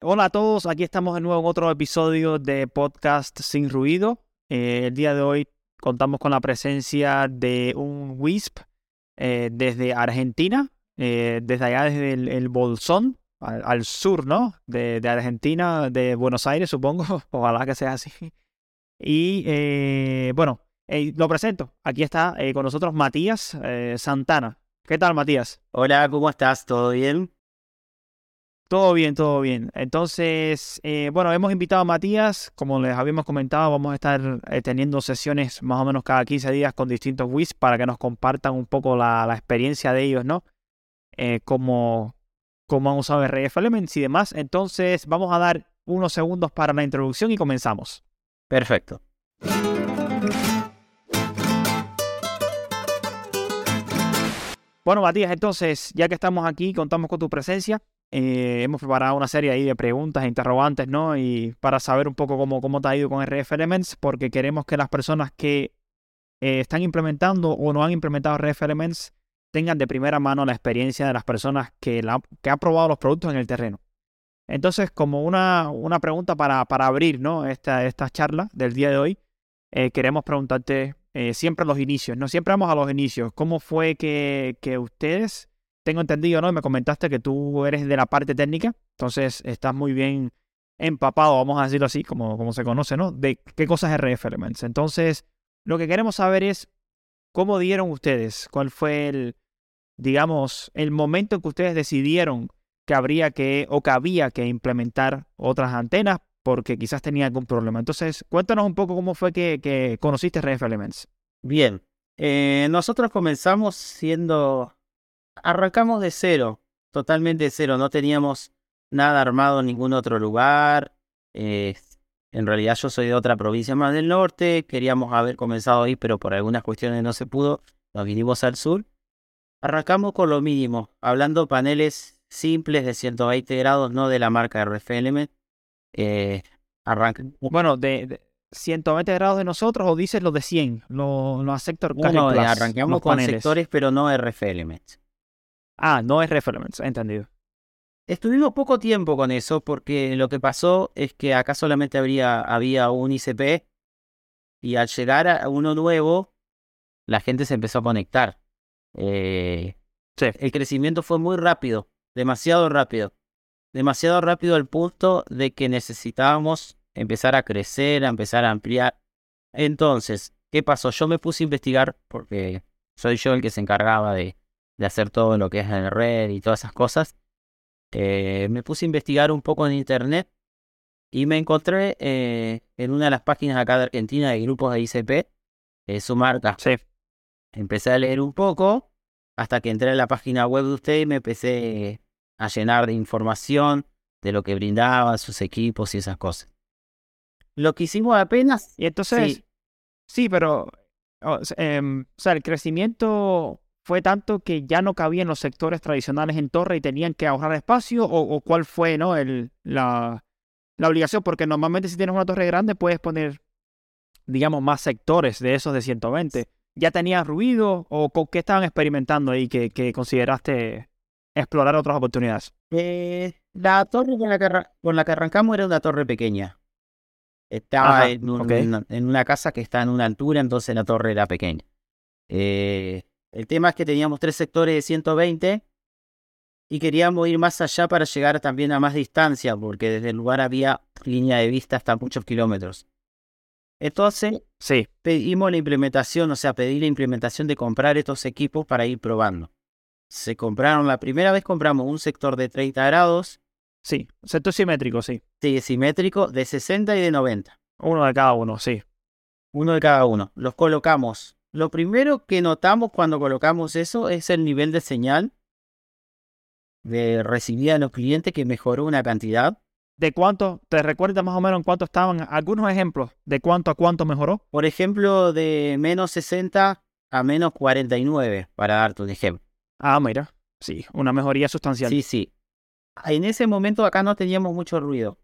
Hola a todos, aquí estamos de nuevo en otro episodio de Podcast Sin Ruido. Eh, el día de hoy contamos con la presencia de un WISP eh, desde Argentina, eh, desde allá desde el, Bolsón, al, sur, ¿no? De, Argentina, de Buenos Aires, supongo. Ojalá que sea así. Y bueno, lo presento. Aquí está con nosotros Matías Santana. ¿Qué tal, Matías? Hola, ¿cómo estás? ¿Todo bien? Todo bien, todo bien. Entonces, eh, bueno, hemos invitado a Matías, como les habíamos comentado, vamos a estar eh, teniendo sesiones más o menos cada 15 días con distintos WIS para que nos compartan un poco la, experiencia de ellos, ¿no? Eh, cómo, cómo han usado RF Elements y demás. Entonces, vamos a dar unos segundos para la introducción y comenzamos. Perfecto. Bueno, Matías, entonces, ya que estamos aquí, contamos con tu presencia. Eh, hemos preparado una serie ahí de preguntas e interrogantes, ¿no? Y para saber un poco cómo, cómo te ha ido con RF Elements, porque queremos que las personas que eh, están implementando o no han implementado RF Elements tengan de primera mano la experiencia de las personas que, la, que han probado los productos en el terreno. Entonces, como una, una pregunta para, para abrir ¿no? esta, esta charla del día de hoy, eh, queremos preguntarte siempre los inicios, ¿no? Siempre vamos a los inicios. ¿Cómo fue que, que ustedes tengo entendido, ¿no? Me comentaste que tú eres de la parte técnica, entonces estás muy bien empapado, vamos a decirlo así, como, como se conoce, ¿no? De qué cosas es RF Elements. Entonces, lo que queremos saber es cómo dieron ustedes, cuál fue el, digamos, el momento en que ustedes decidieron que habría que o que había que implementar otras antenas porque quizás tenía algún problema. Entonces, cuéntanos un poco cómo fue que, conociste RF Elements. Bien, eh, nosotros comenzamos siendo arrancamos de cero, totalmente de cero. No teníamos nada armado en ningún otro lugar. Eh, en realidad yo soy de otra provincia más del norte. Queríamos haber comenzado ahí, pero por algunas cuestiones no se pudo. Nos vinimos al sur. Arrancamos con lo mínimo, hablando paneles simples de 120 grados, no de la marca RF Element. Eh, Bueno, de, 120 grados de nosotros o dices los de 100, los, los sector No, arrancamos con sectores, pero no RF Element. Ah, no es Reference, entendido. Estuvimos poco tiempo con eso porque lo que pasó es que acá solamente habría, había un ICP y al llegar a uno nuevo, la gente se empezó a conectar. Eh, El crecimiento fue muy rápido, demasiado rápido. Demasiado rápido al punto de que necesitábamos empezar a crecer, a empezar a ampliar. Entonces, ¿qué pasó? Yo me puse a investigar porque soy yo el que se encargaba de, de hacer todo lo que es en red y todas esas cosas, eh, me puse a investigar un poco en internet y me encontré eh, en una de las páginas acá de Argentina de grupos de ICP, eh, su marca. Sí. Empecé a leer un poco hasta que entré a la página web de usted y me empecé a llenar de información de lo que brindaban sus equipos y esas cosas. Lo que hicimos apenas. Y entonces. Sí, pero. Em, o sea, el crecimiento fue tanto que ya no cabían los sectores tradicionales en torre y tenían que ahorrar espacio o, cuál fue ¿no? El, la, la, obligación, porque normalmente si tienes una torre grande puedes poner, digamos, más sectores de esos de 120. ¿Ya tenías ruido o con qué estaban experimentando ahí que, que consideraste explorar otras oportunidades? Eh, la torre con la, que, con la que arrancamos era una torre pequeña. Estaba en, en, una casa que está en una altura, entonces la torre era pequeña. Eh, el tema es que teníamos tres sectores de 120 y queríamos ir más allá para llegar también a más distancia, porque desde el lugar había línea de vista hasta muchos kilómetros. Entonces, sí. pedimos la implementación, o sea, pedí la implementación de comprar estos equipos para ir probando. Se compraron, la primera vez compramos un sector de 30 grados. Sí, sector simétrico, sí. Sí, simétrico, de 60 y de 90. Uno de cada uno, sí. Uno de cada uno. Los colocamos lo primero que notamos cuando colocamos eso es el nivel de señal de recibida de los clientes que mejoró una cantidad. ¿De cuánto? ¿Te recuerdas más o menos en cuánto estaban? Algunos ejemplos de cuánto a cuánto mejoró. Por ejemplo, de menos 60 a menos 49, para darte un ejemplo. Ah, mira. Sí, una mejoría sustancial. Sí, sí. En ese momento acá no teníamos mucho ruido.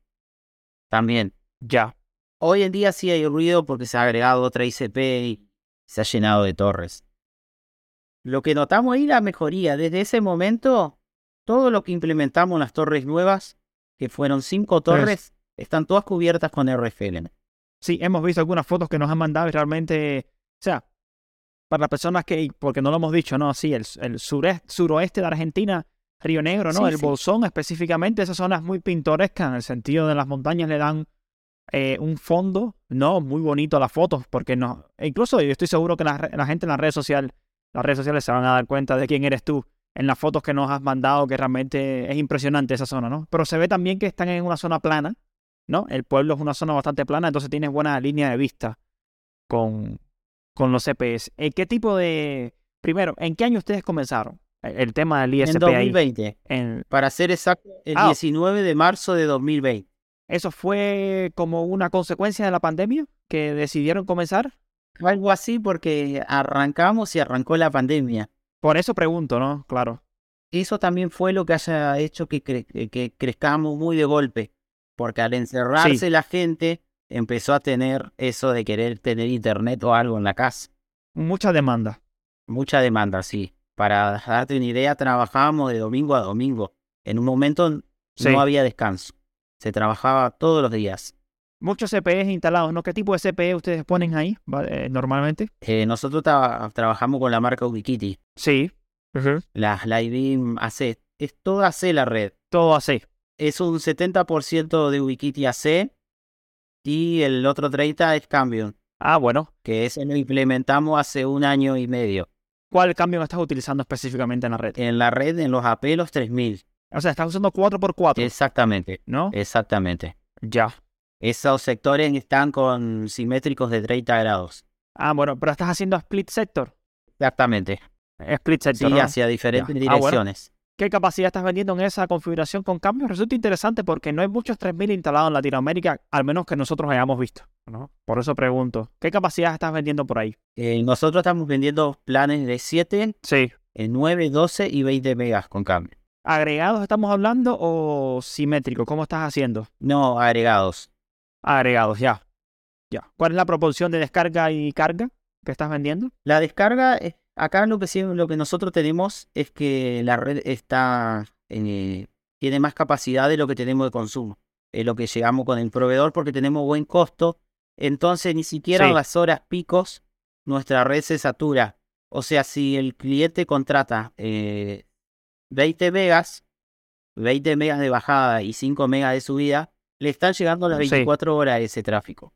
También. Ya. Hoy en día sí hay ruido porque se ha agregado otra ICP y se ha llenado de torres. Lo que notamos ahí la mejoría. Desde ese momento, todo lo que implementamos en las torres nuevas que fueron cinco torres, están todas cubiertas con RFL. Sí, hemos visto algunas fotos que nos han mandado y realmente, o sea, para las personas que, porque no lo hemos dicho, no, sí, el, el sureste, suroeste de Argentina, Río Negro, ¿no? Sí, el sí. Bolsón específicamente, esa zona es muy pintoresca en el sentido de las montañas le dan eh, un fondo, ¿no? Muy bonito las fotos, porque no, e incluso yo estoy seguro que la, la gente en las redes sociales, las redes sociales se van a dar cuenta de quién eres tú en las fotos que nos has mandado, que realmente es impresionante esa zona, ¿no? Pero se ve también que están en una zona plana, ¿no? El pueblo es una zona bastante plana, entonces tienes buena línea de vista con, con los CPS. Eh, ¿Qué tipo de... Primero, ¿en qué año ustedes comenzaron? El, el tema del ISP En ahí. 2020, En- para ser exacto, el Ah. 19 de marzo de 2020. ¿Eso fue como una consecuencia de la pandemia que decidieron comenzar? Algo así porque arrancamos y arrancó la pandemia. Por eso pregunto, ¿no? Claro. Eso también fue lo que haya hecho que, cre- que crezcamos muy de golpe. Porque al encerrarse la gente empezó a tener eso de querer tener internet o algo en la casa. Mucha demanda. Mucha demanda, sí. Para darte una idea, trabajábamos de domingo a domingo. En un momento Sí. no había descanso. Se trabajaba todos los días. Muchos CPEs instalados, ¿no? ¿Qué tipo de CPE ustedes ponen ahí eh, normalmente? Eh, nosotros tra- trabajamos con la marca Ubiquiti. Sí. La Livebeam AC. Es toda AC la red. Todo así. Es un 70% de Ubiquiti AC y el otro 30% es Cambium, Ah, bueno. que ese lo implementamos hace un año y medio. ¿Cuál cambio estás utilizando específicamente en la red? En la red, en los AP, los 3000. O sea, estás usando 4x4, Exactamente, ¿no? exactamente. Ya. Esos sectores están con simétricos de 30 grados. Ah, bueno, pero estás haciendo split sector. Exactamente. Split sector, Sí, ¿no? hacia diferentes Ya. Ah, bueno. direcciones. ¿Qué capacidad estás vendiendo en esa configuración con cambios? Resulta interesante porque no hay muchos 3000 instalados en Latinoamérica, al menos que nosotros hayamos visto. ¿no? Por eso pregunto, ¿qué capacidad estás vendiendo por ahí? Eh, nosotros estamos vendiendo planes de 7, Sí. eh, 9, 12 y 20 megas con cambio. ¿Agregados estamos hablando o simétrico? ¿Cómo estás haciendo? No agregados. Agregados, ya. Ya. ¿Cuál es la proporción de descarga y carga que estás vendiendo? La descarga, eh, acá lo que, sí- lo que nosotros tenemos es que la red está eh, tiene más capacidad de lo que tenemos de consumo. Es lo que llegamos con el proveedor porque tenemos buen costo. Entonces, ni siquiera Sí. en las horas picos nuestra red se satura. O sea, si el cliente contrata eh, 20 megas, 20 megas de bajada y 5 megas de subida, le están llegando las Sí. 24 horas ese tráfico.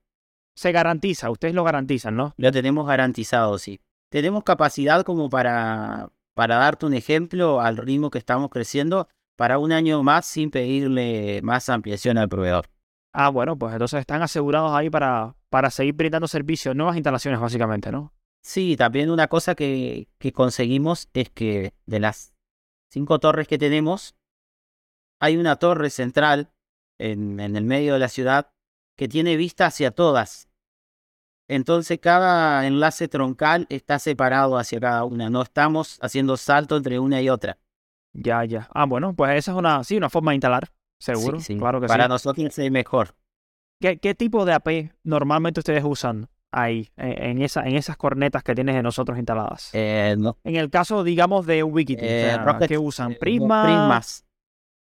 Se garantiza, ustedes lo garantizan, ¿no? Lo tenemos garantizado, sí. Tenemos capacidad como para, para darte un ejemplo al ritmo que estamos creciendo para un año más sin pedirle más ampliación al proveedor. Ah, bueno, pues entonces están asegurados ahí para, para seguir brindando servicios, nuevas instalaciones básicamente, ¿no? Sí, también una cosa que, que conseguimos es que de las cinco torres que tenemos, hay una torre central en, en el medio de la ciudad que tiene vista hacia todas. Entonces cada enlace troncal está separado hacia cada una. No estamos haciendo salto entre una y otra. Ya, ya. Ah, bueno, pues esa es una, sí, una forma de instalar, seguro. Sí, sí. Claro que Para sí. nosotros es mejor. ¿Qué, qué tipo de AP normalmente ustedes usan ahí, en, esa, en esas cornetas que tienes de nosotros instaladas? Eh, no, en el caso, digamos, de Wikiti, o eh, sea, Rocket- ¿qué usan? eh, ¿Prisma? Prismas.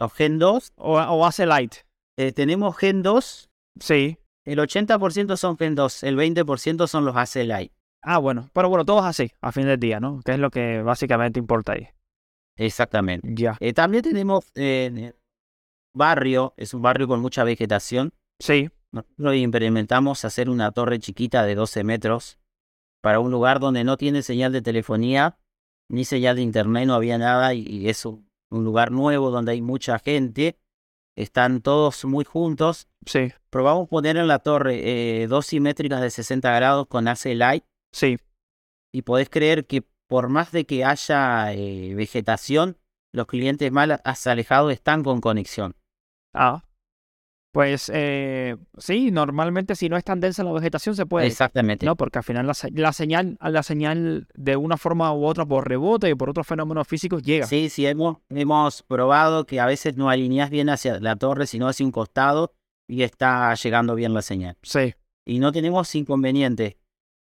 Los Gen 2. O, o AC Light? eh, tenemos Gen 2. Sí. El 80% son Gen 2. El 20% son los AC Lite. Ah, bueno. Pero bueno, todos así, a fin del día, ¿no? Que es lo que básicamente importa ahí. Exactamente. Ya. También tenemos barrio. Es un barrio con mucha vegetación. Sí. Nosotros implementamos hacer una torre chiquita de 12 metros para un lugar donde no tiene señal de telefonía ni señal de internet, no había nada y, y es un, un lugar nuevo donde hay mucha gente. Están todos muy juntos. Sí. Probamos poner en la torre eh, dos simétricas de 60 grados con AC Light Sí. y podés creer que por más de que haya eh, vegetación, los clientes más alejados están con conexión. Ah. Pues eh, sí, normalmente si no es tan densa la vegetación se puede. Exactamente. No, porque al final la, la señal, la señal de una forma u otra por rebote y por otros fenómenos físicos llega. Sí, sí, hemos, hemos probado que a veces no alineas bien hacia la torre, sino hacia un costado y está llegando bien la señal. Sí. Y no tenemos inconveniente.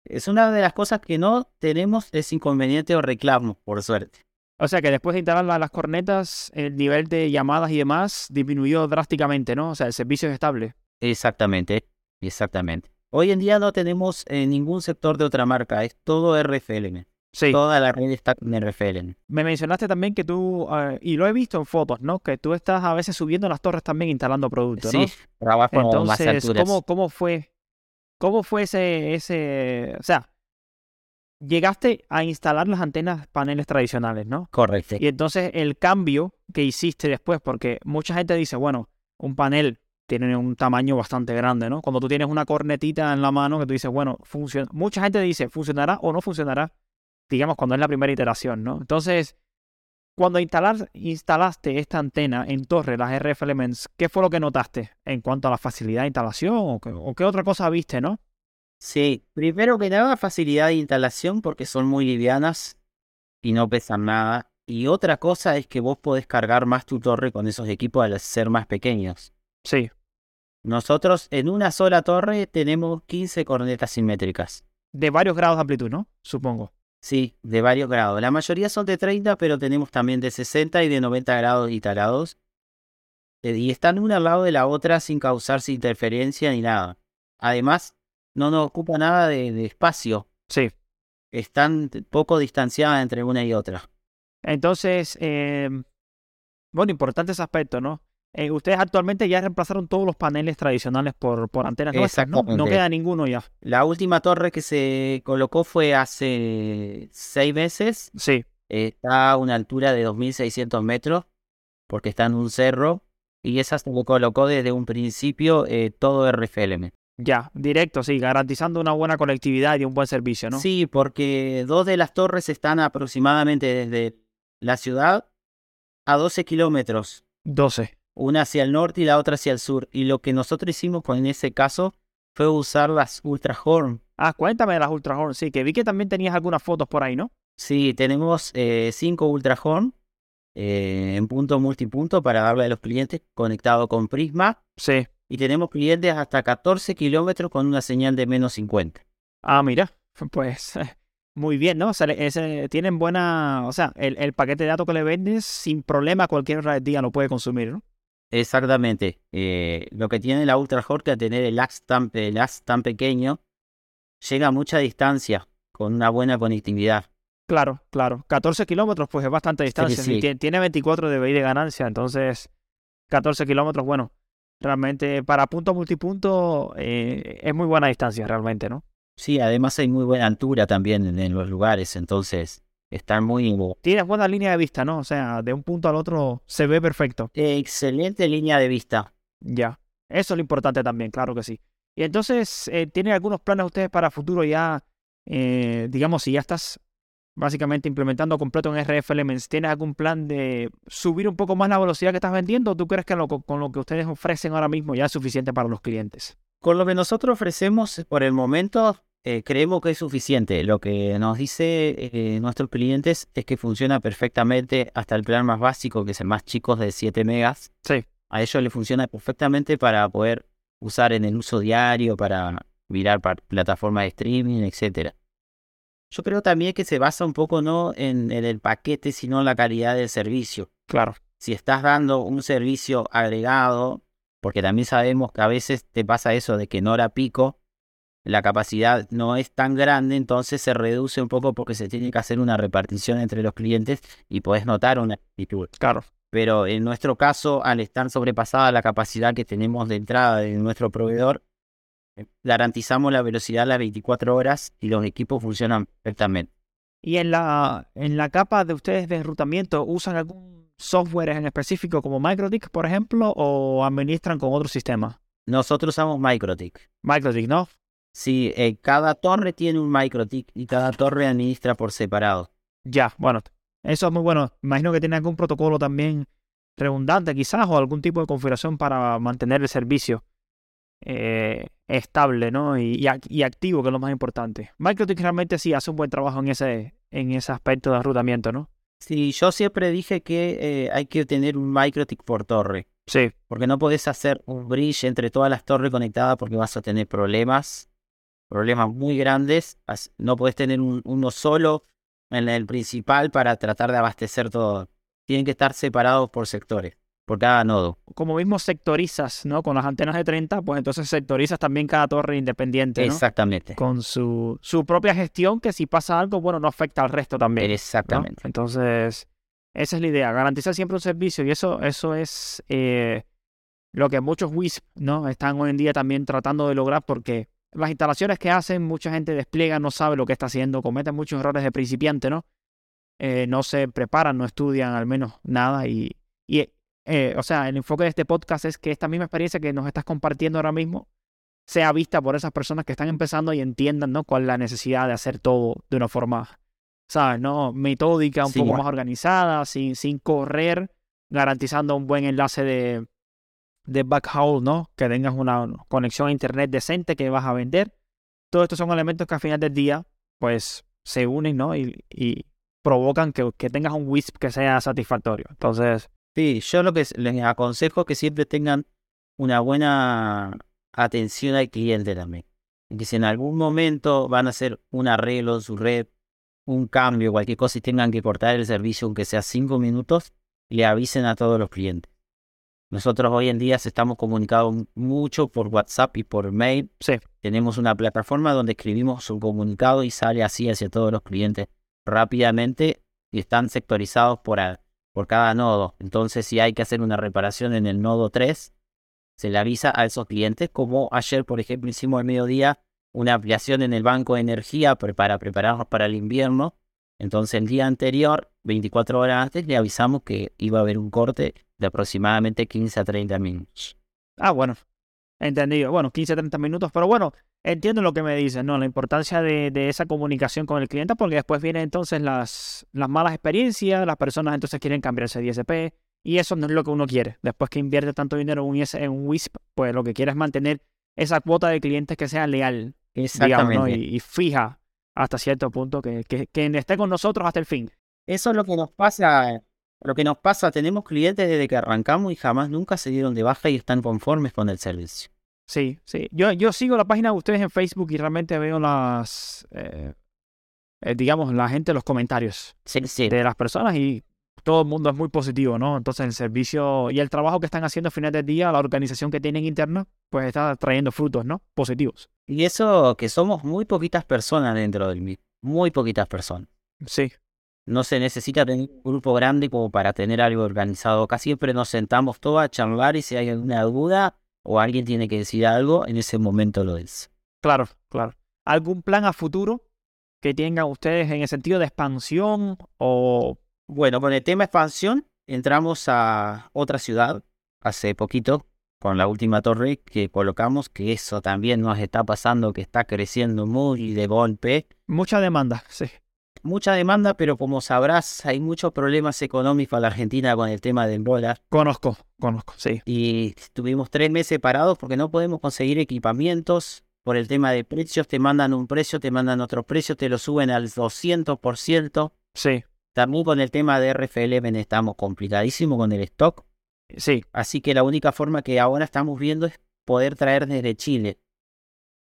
Es una de las cosas que no tenemos es inconveniente o reclamo, por suerte. O sea que después de instalar la- las cornetas, el nivel de llamadas y demás disminuyó drásticamente, ¿no? O sea, el servicio es estable. Exactamente, exactamente. Hoy en día no tenemos eh, ningún sector de otra marca, es todo RFLM. Sí. Toda la red está con RFLM. Me mencionaste también que tú, eh, y lo he visto en fotos, ¿no? Que tú estás a veces subiendo las torres también instalando productos, ¿no? Sí, trabajo a más Entonces, alturas. ¿cómo, ¿cómo fue? ¿Cómo fue ese, ese, o sea, llegaste a instalar las antenas paneles tradicionales, ¿no? Correcto. Y entonces el cambio que hiciste después, porque mucha gente dice, bueno, un panel tiene un tamaño bastante grande, ¿no? Cuando tú tienes una cornetita en la mano que tú dices, bueno, funciona. Mucha gente dice, ¿funcionará o no funcionará? Digamos, cuando es la primera iteración, ¿no? Entonces, cuando instalar, instalaste esta antena en torre, las RF Elements, ¿qué fue lo que notaste en cuanto a la facilidad de instalación o qué, o qué otra cosa viste, no? Sí, primero que nada facilidad de instalación porque son muy livianas y no pesan nada. Y otra cosa es que vos podés cargar más tu torre con esos equipos al ser más pequeños. Sí, Nosotros en una sola torre tenemos 15 cornetas simétricas. de varios grados de amplitud, ¿no? Supongo. Sí, de varios grados. La mayoría son de 30, pero tenemos también de 60 y de 90 grados instalados. Eh, Y están una al lado de la otra sin causarse interferencia ni nada. Además, no nos ocupa nada de, de espacio. Sí. Están poco distanciadas entre una y otra. Entonces, eh, bueno, importante ese aspecto, ¿no? Eh, ustedes actualmente ya reemplazaron todos los paneles tradicionales por, por antenas nuestras, ¿no? No queda ninguno ya. La última torre que se colocó fue hace seis meses. Sí, Eh, Está a una altura de 2.600 metros porque está en un cerro. Y esa se colocó desde un principio eh, todo RFLM. Ya, directo, sí, garantizando una buena conectividad y un buen servicio, ¿no? Sí, porque dos de las torres están aproximadamente desde la ciudad a 12 kilómetros. 12. Una hacia el norte y la otra hacia el sur. Y lo que nosotros hicimos con ese caso fue usar las Ultra Horn. Ah, cuéntame de las Ultra Horn, sí, que vi que también tenías algunas fotos por ahí, ¿no? Sí, tenemos eh, cinco Ultra Horn eh, en punto multipunto para darle a los clientes conectado con Prisma. Sí. Y tenemos clientes hasta 14 kilómetros con una señal de menos 50. Ah, mira, pues muy bien, ¿no? O sea, ese- tienen buena, o sea, el, el paquete de datos que le vendes sin problema cualquier día lo puede consumir, ¿no? Exactamente. Eh, lo que tiene la Ultra Horn que al tener el ax tan, el tan pequeño, llega a mucha distancia con una buena conectividad. Claro, claro. 14 kilómetros, pues es bastante distancia. sí. Tiene 24 de BI de ganancia, entonces 14 kilómetros, bueno, realmente para punto multipunto eh, es muy buena distancia, realmente, ¿no? Sí, además hay muy buena altura también en, en los lugares, entonces están muy... Tienes buena línea de vista, ¿no? O sea, de un punto al otro se ve perfecto. Excelente línea de vista. Ya. Eso es lo importante también, claro que sí. Y entonces, eh, ¿tienen algunos planes ustedes para futuro ya? eh, digamos, si ya estás básicamente implementando completo en RF Elements, ¿tienes algún plan de subir un poco más la velocidad que estás vendiendo? ¿O tú crees que lo- con lo que ustedes ofrecen ahora mismo ya es suficiente para los clientes? Con lo que nosotros ofrecemos por el momento, eh, creemos que es suficiente. Lo que nos dice eh, nuestros clientes es que funciona perfectamente hasta el plan más básico, que es el más chico de 7 megas. Sí. A ellos les funciona perfectamente para poder usar en el uso diario, para mirar para plataformas de streaming, etcétera. Yo creo también que se basa un poco no en, en el paquete, sino en la calidad del servicio. Claro. Si estás dando un servicio agregado, porque también sabemos que a veces te pasa eso de que en hora pico la capacidad no es tan grande, entonces se reduce un poco porque se tiene que hacer una repartición entre los clientes y podés notar una actitud. Claro. Pero en nuestro caso, al estar sobrepasada la capacidad que tenemos de entrada de nuestro proveedor, garantizamos la velocidad a las 24 horas y los equipos funcionan perfectamente. ¿Y en la, en la capa de ustedes de enrutamiento usan algún software en específico como MicroTik, por ejemplo, o administran con otro sistema? Nosotros usamos MicroTik. MicroTik, ¿no? Sí, eh, cada torre tiene un MicroTik y cada torre administra por separado. Ya, bueno, eso es muy bueno. Imagino que tiene algún protocolo también redundante quizás o algún tipo de configuración para mantener el servicio eh, estable, ¿no? Y, y ac- y activo, que es lo más importante. MicroTik realmente sí hace un buen trabajo en ese, en ese aspecto de enrutamiento, ¿no? Sí, yo siempre dije que eh, hay que tener un MicroTik por torre, Sí, porque no podés hacer un bridge entre todas las torres conectadas porque vas a tener problemas, problemas muy grandes. No podés tener un- uno solo en el principal para tratar de abastecer todo. Tienen que estar separados por sectores, por cada nodo. Como mismo sectorizas, ¿no? Con las antenas de 30, pues entonces sectorizas también cada torre independiente, ¿no? Exactamente. Con su, su propia gestión, que si pasa algo, bueno, no afecta al resto también. ¿no? Exactamente. Entonces, esa es la idea, garantizar siempre un servicio y eso, eso es eh, lo que muchos WISP ¿no? están hoy en día también tratando de lograr porque las instalaciones que hacen, mucha gente despliega, no sabe lo que está haciendo, cometen muchos errores de principiante, ¿no? Eh, no se preparan, no estudian al menos nada y, y eh, o sea, el enfoque de este podcast es que esta misma experiencia que nos estás compartiendo ahora mismo sea vista por esas personas que están empezando y entiendan, ¿no? Cuál es la necesidad de hacer todo de una forma, ¿sabes? ¿No? Metódica, un Sí, poco más organizada, sin, sin correr, garantizando un buen enlace de, de backhaul, ¿no? Que tengas una conexión a internet decente que vas a vender. Todos estos son elementos que al final del día, pues, se unen, ¿no? Y, y provocan que, que tengas un WISP que sea satisfactorio. Entonces, Sí, yo lo que les aconsejo es que siempre tengan una buena atención al cliente también. Y Que si en algún momento van a hacer un arreglo en su red, un cambio, cualquier cosa y tengan que cortar el servicio, aunque sea cinco minutos, le avisen a todos los clientes. Nosotros hoy en día estamos comunicando mucho por WhatsApp y por mail. sí, Tenemos una plataforma donde escribimos un comunicado y sale así hacia todos los clientes rápidamente y están sectorizados por, por cada nodo. Entonces, si hay que hacer una reparación en el nodo 3, se le avisa a esos clientes, como ayer, por ejemplo, hicimos al mediodía una ampliación en el banco de energía para prepararnos para el invierno. Entonces, el día anterior, 24 horas antes, le avisamos que iba a haber un corte de aproximadamente 15 a 30 minutos. Ah, bueno. Entendido. Bueno, 15, 30 minutos. Pero bueno, entiendo lo que me dices, ¿no? La importancia de, de esa comunicación con el cliente, porque después vienen entonces las, las malas experiencias, las personas entonces quieren cambiarse de ISP, y eso no es lo que uno quiere. Después que invierte tanto dinero en un, IS en un WISP, pues lo que quiere es mantener esa cuota de clientes que sea leal, digamos, ¿no? Y, y fija hasta cierto punto, que, que, que esté con nosotros hasta el fin. Eso es lo que nos pasa. Lo que nos pasa, tenemos clientes desde que arrancamos y jamás nunca se dieron de baja y están conformes con el servicio. Sí, sí. Yo, yo sigo la página de ustedes en Facebook y realmente veo las, eh, eh, digamos, la gente, los comentarios Sí, sí. de las personas y todo el mundo es muy positivo, ¿no? Entonces el servicio y el trabajo que están haciendo al final del día, la organización que tienen interna, pues está trayendo frutos, ¿no? Positivos. Y eso que somos muy poquitas personas dentro del MIT. Muy poquitas personas. Sí, No se necesita tener un grupo grande como para tener algo organizado. Acá siempre nos sentamos todos a charlar y si hay alguna duda o alguien tiene que decir algo, en ese momento lo es. claro, claro. ¿Algún plan a futuro que tengan ustedes en el sentido de expansión o... Bueno, con el tema expansión, entramos a otra ciudad hace poquito con la última torre que colocamos, que eso también nos está pasando, que está creciendo muy de golpe. Mucha demanda, sí. Mucha demanda, pero como sabrás, hay muchos problemas económicos en la Argentina con el tema del dólar. Conozco, conozco, sí. Y estuvimos tres meses parados porque no podemos conseguir equipamientos por el tema de precios. Te mandan un precio, te mandan otro precio, te lo suben al 200%. Sí, También con el tema de RFLM estamos complicadísimo con el stock. sí. Así que la única forma que ahora estamos viendo es poder traer desde Chile.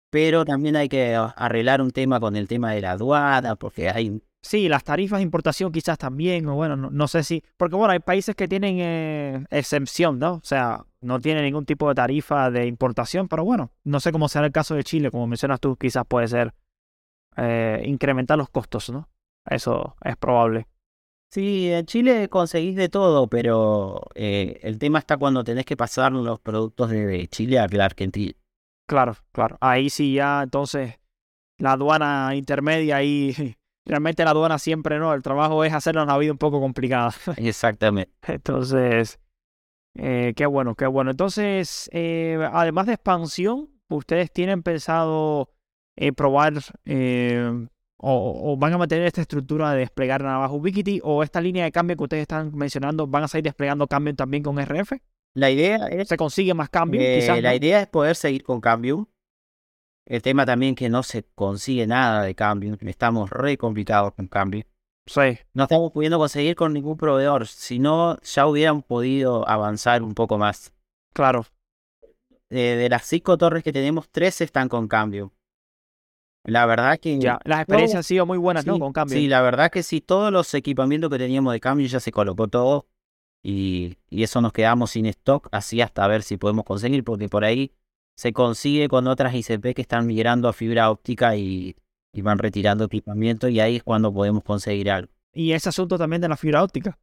Pero también hay que arreglar un tema con el tema de la aduana, porque hay... Sí, las tarifas de importación quizás también, o bueno, no, no sé si, porque bueno, hay países que tienen eh, exención, ¿no? O sea, no tienen ningún tipo de tarifa de importación, pero bueno, no sé cómo será el caso de Chile, como mencionas tú, quizás puede ser eh, incrementar los costos, ¿no? Eso es probable. Sí, en Chile conseguís de todo, pero eh, el tema está cuando tenés que pasar los productos de Chile a la Argentina. Claro, claro. Ahí sí ya, entonces, la aduana intermedia ahí, realmente la aduana siempre, ¿no? El trabajo es hacernos la vida un poco complicada. Exactamente. Entonces, eh, qué bueno, qué bueno. Entonces, eh, además de expansión, ¿ustedes tienen pensado eh, probar eh, o, o van a mantener esta estructura de desplegar más Ubiquiti o esta línea de cambio que ustedes están mencionando, van a seguir desplegando cambio también con RF? La idea es, ¿Se consigue más cambio? eh, Quizás la no. idea es poder seguir con Cambium. El tema también que no se consigue nada de Cambium. Estamos re complicados con Cambium. Sí, No estamos pudiendo conseguir con ningún proveedor. Si no, ya hubieran podido avanzar un poco más. claro. Eh, de las cinco torres que tenemos, tres están con cambio. La verdad que... Ya, las experiencias han sido muy buenas, ¿no? Con cambio. Sí, la verdad que sí, todos los equipamientos que teníamos de cambio ya se colocó todo y, eso nos quedamos sin stock, así hasta ver si podemos conseguir, porque por ahí se consigue con otras ICP que están migrando a fibra óptica y, van retirando equipamiento y ahí es cuando podemos conseguir algo. Y ese asunto también de la fibra óptica.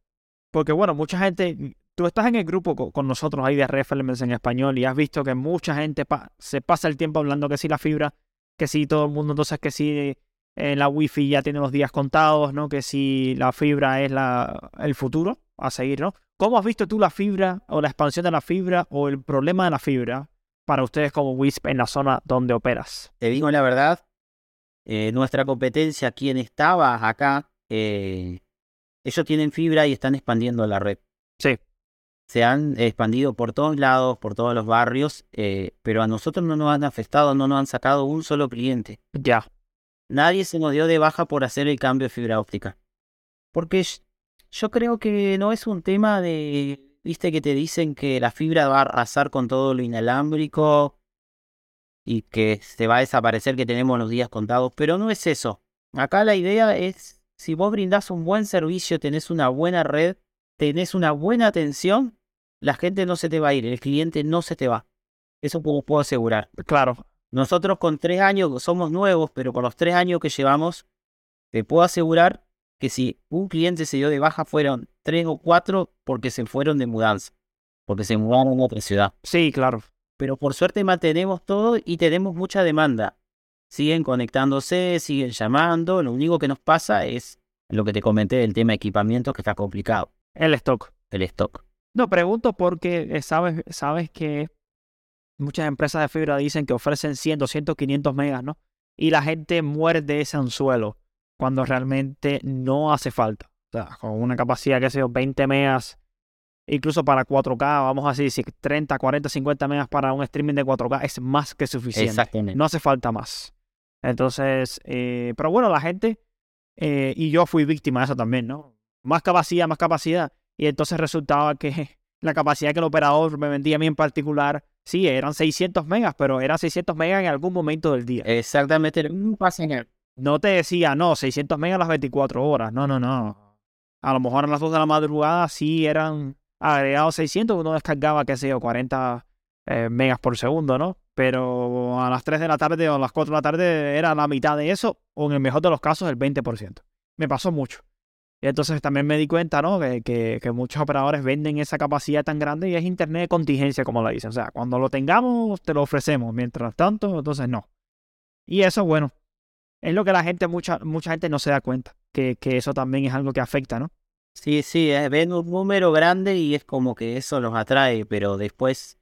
Porque bueno, mucha gente, tú estás en el grupo co- con, nosotros ahí de Reference en español y has visto que mucha gente se pasa el tiempo hablando que si la fibra, que si todo el mundo entonces que si eh, la wifi ya tiene los días contados, ¿no? Que si la fibra es la, el futuro a seguir, ¿no? ¿Cómo has visto tú la fibra o la expansión de la fibra o el problema de la fibra para ustedes como WISP en la zona donde operas? Te digo la verdad, eh, nuestra competencia, quien estaba acá, eh, ellos tienen fibra y están expandiendo la red. Sí. Se han expandido por todos lados, por todos los barrios, eh, pero a nosotros no nos han afectado, no nos han sacado un solo cliente. Ya, Nadie se nos dio de baja por hacer el cambio de fibra óptica. Porque yo creo que no es un tema de, viste que te dicen que la fibra va a arrasar con todo lo inalámbrico y que se va a desaparecer, que tenemos los días contados, pero no es eso. Acá la idea es, si vos brindás un buen servicio, tenés una buena red, tenés una buena atención, la gente no se te va a ir, el cliente no se te va. Eso puedo, puedo asegurar. claro. Nosotros con tres años somos nuevos, pero con los tres años que llevamos, te puedo asegurar que si un cliente se dio de baja fueron tres o cuatro porque se fueron de mudanza, porque se mudaron a otra ciudad. Sí, claro. Pero por suerte mantenemos todo y tenemos mucha demanda. Siguen conectándose, siguen llamando. Lo único que nos pasa es lo que te comenté del tema de equipamiento que está complicado, El stock. el stock. No, pregunto porque eh, sabes, sabes que muchas empresas de fibra dicen que ofrecen 100, 200, 500 megas, ¿no? Y la gente muerde ese anzuelo cuando realmente no hace falta. O sea, con una capacidad, que sé yo, 20 megas, incluso para 4K, vamos a decir, si 30, 40, 50 megas para un streaming de 4K es más que suficiente. Exactamente. No hace falta más. Entonces, eh, pero bueno, la gente, eh, y yo fui víctima de eso también, ¿no? Más capacidad, más capacidad. Y entonces resultaba que la capacidad que el operador me vendía a mí en particular, sí, eran 600 megas, pero eran 600 megas en algún momento del día. Exactamente pasa en el- No te decía, no, 600 megas las 24 horas. No, no, no. A lo mejor a las 2 de la madrugada sí eran agregados 600, uno descargaba, qué sé yo, 40 eh, megas por segundo, ¿no? Pero a las 3 de la tarde o a las 4 de la tarde era la mitad de eso, o en el mejor de los casos el 20%. Me pasó mucho. Y entonces también me di cuenta, ¿no? Que, que, que muchos operadores venden esa capacidad tan grande y es internet de contingencia, como lo dicen. O sea, cuando lo tengamos, te lo ofrecemos. Mientras tanto, entonces no. Y eso, bueno, es lo que la gente, mucha, mucha gente no se da cuenta. Que, que eso también es algo que afecta, ¿no? Sí, sí, eh, ven un número grande y es como que eso los atrae, pero después,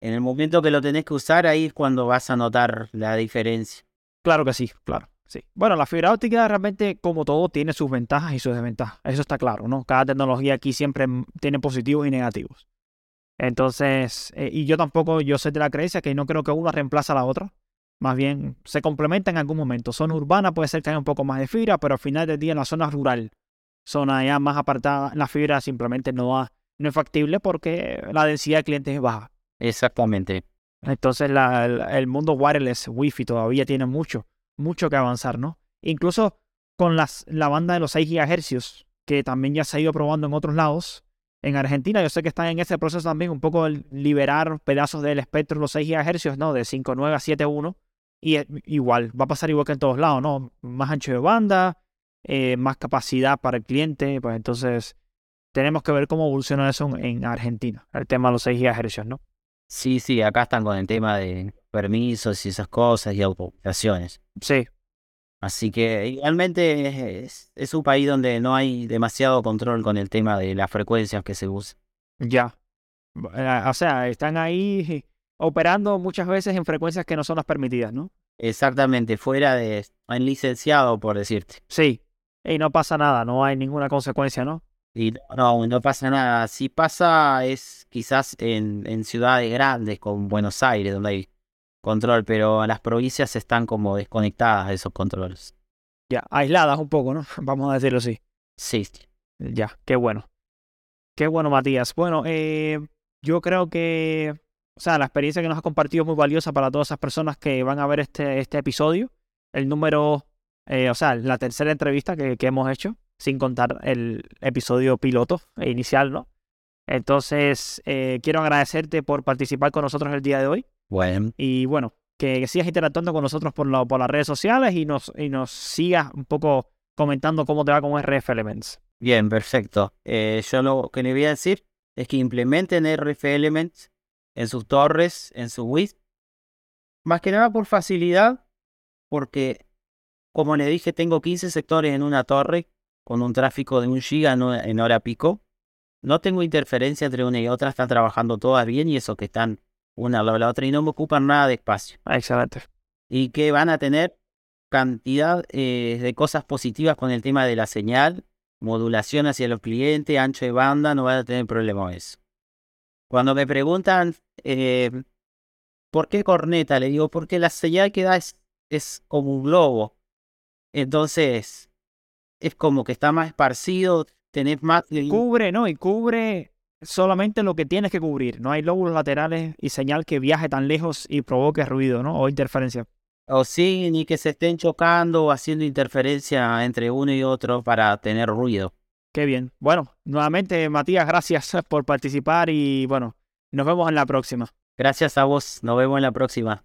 en el momento que lo tenés que usar, ahí es cuando vas a notar la diferencia. Claro que sí, claro. Sí. Bueno, la fibra óptica realmente, como todo, tiene sus ventajas y sus desventajas. Eso está claro, ¿no? Cada tecnología aquí siempre tiene positivos y negativos. Entonces, eh, y yo tampoco, yo soy de la creencia que no creo que una reemplaza a la otra. Más bien, se complementan en algún momento. Zona urbana puede ser que haya un poco más de fibra, pero al final del día en la zona rural, zona ya más apartada, la fibra simplemente no, va- no es factible porque la densidad de clientes es baja. Exactamente. Entonces la- el, el mundo wireless Wi-Fi todavía tiene mucho, mucho que avanzar, ¿no? Incluso con las, la banda de los 6 GHz, que también ya se ha ido probando en otros lados. En Argentina yo sé que están en ese proceso también un poco de liberar pedazos del espectro los 6 GHz, ¿no? De 5.9 a 7.1. Y igual, va a pasar igual que en todos lados, ¿no? Más ancho de banda, eh, más capacidad para el cliente, pues entonces tenemos que ver cómo evoluciona eso en, en Argentina, el tema de los 6 GHz, ¿no? Sí, sí, acá están con el tema de permisos y esas cosas y autorizaciones. Sí, Así que igualmente es, es un país donde no hay demasiado control con el tema de las frecuencias que se usan. Ya. Eh, O sea, están ahí operando muchas veces en frecuencias que no son las permitidas, ¿no? Exactamente, fuera de... en licenciado, por decirte. Sí. Y no pasa nada, no hay ninguna consecuencia, ¿no? Y no, no, pasa nada. Si pasa es quizás en, en ciudades grandes, como Buenos Aires, donde hay control, pero las provincias están como desconectadas de esos controles. Ya, aisladas un poco, ¿no? Vamos a decirlo así. Sí, Ya, qué bueno. Qué bueno, Matías. Bueno, eh, yo creo que, o sea, la experiencia que nos has compartido es muy valiosa para todas esas personas que van a ver este, este episodio. el número, eh, o sea, la tercera entrevista que, que hemos hecho, sin contar el episodio piloto e inicial, ¿no? Entonces, eh, quiero agradecerte por participar con nosotros el día de hoy. Bueno, Y bueno, que sigas interactuando con nosotros por, la- por las redes sociales y nos, y nos sigas un poco comentando cómo te va con RF Elements. bien, perfecto. Eh, yo lo que le voy a decir es que implementen RF Elements en sus torres, en su WIS. Más que nada por facilidad, porque como le dije, tengo 15 sectores en una torre con un tráfico de un giga en hora- pico. No tengo interferencia entre una y otra, están trabajando todas bien y eso que están una de la otra y no me ocupan nada de espacio. Excelente. y que van a tener cantidad eh, de cosas positivas con el tema de la señal, modulación hacia los clientes, ancho de banda, no van a tener problema eso. Cuando me preguntan eh, por qué corneta, le digo porque la señal que da es, es como un globo. Entonces, es como que está más esparcido, tenés más... Cubre, ¿no? Y cubre solamente lo que tienes que cubrir. No hay lóbulos laterales y señal que viaje tan lejos y provoque ruido, ¿no? O interferencia. O sí, ni que se estén chocando o haciendo interferencia entre uno y otro para tener ruido. Qué bien. Bueno, nuevamente, Matías, gracias por participar y bueno, nos vemos en la próxima. Gracias a vos, nos vemos en la próxima.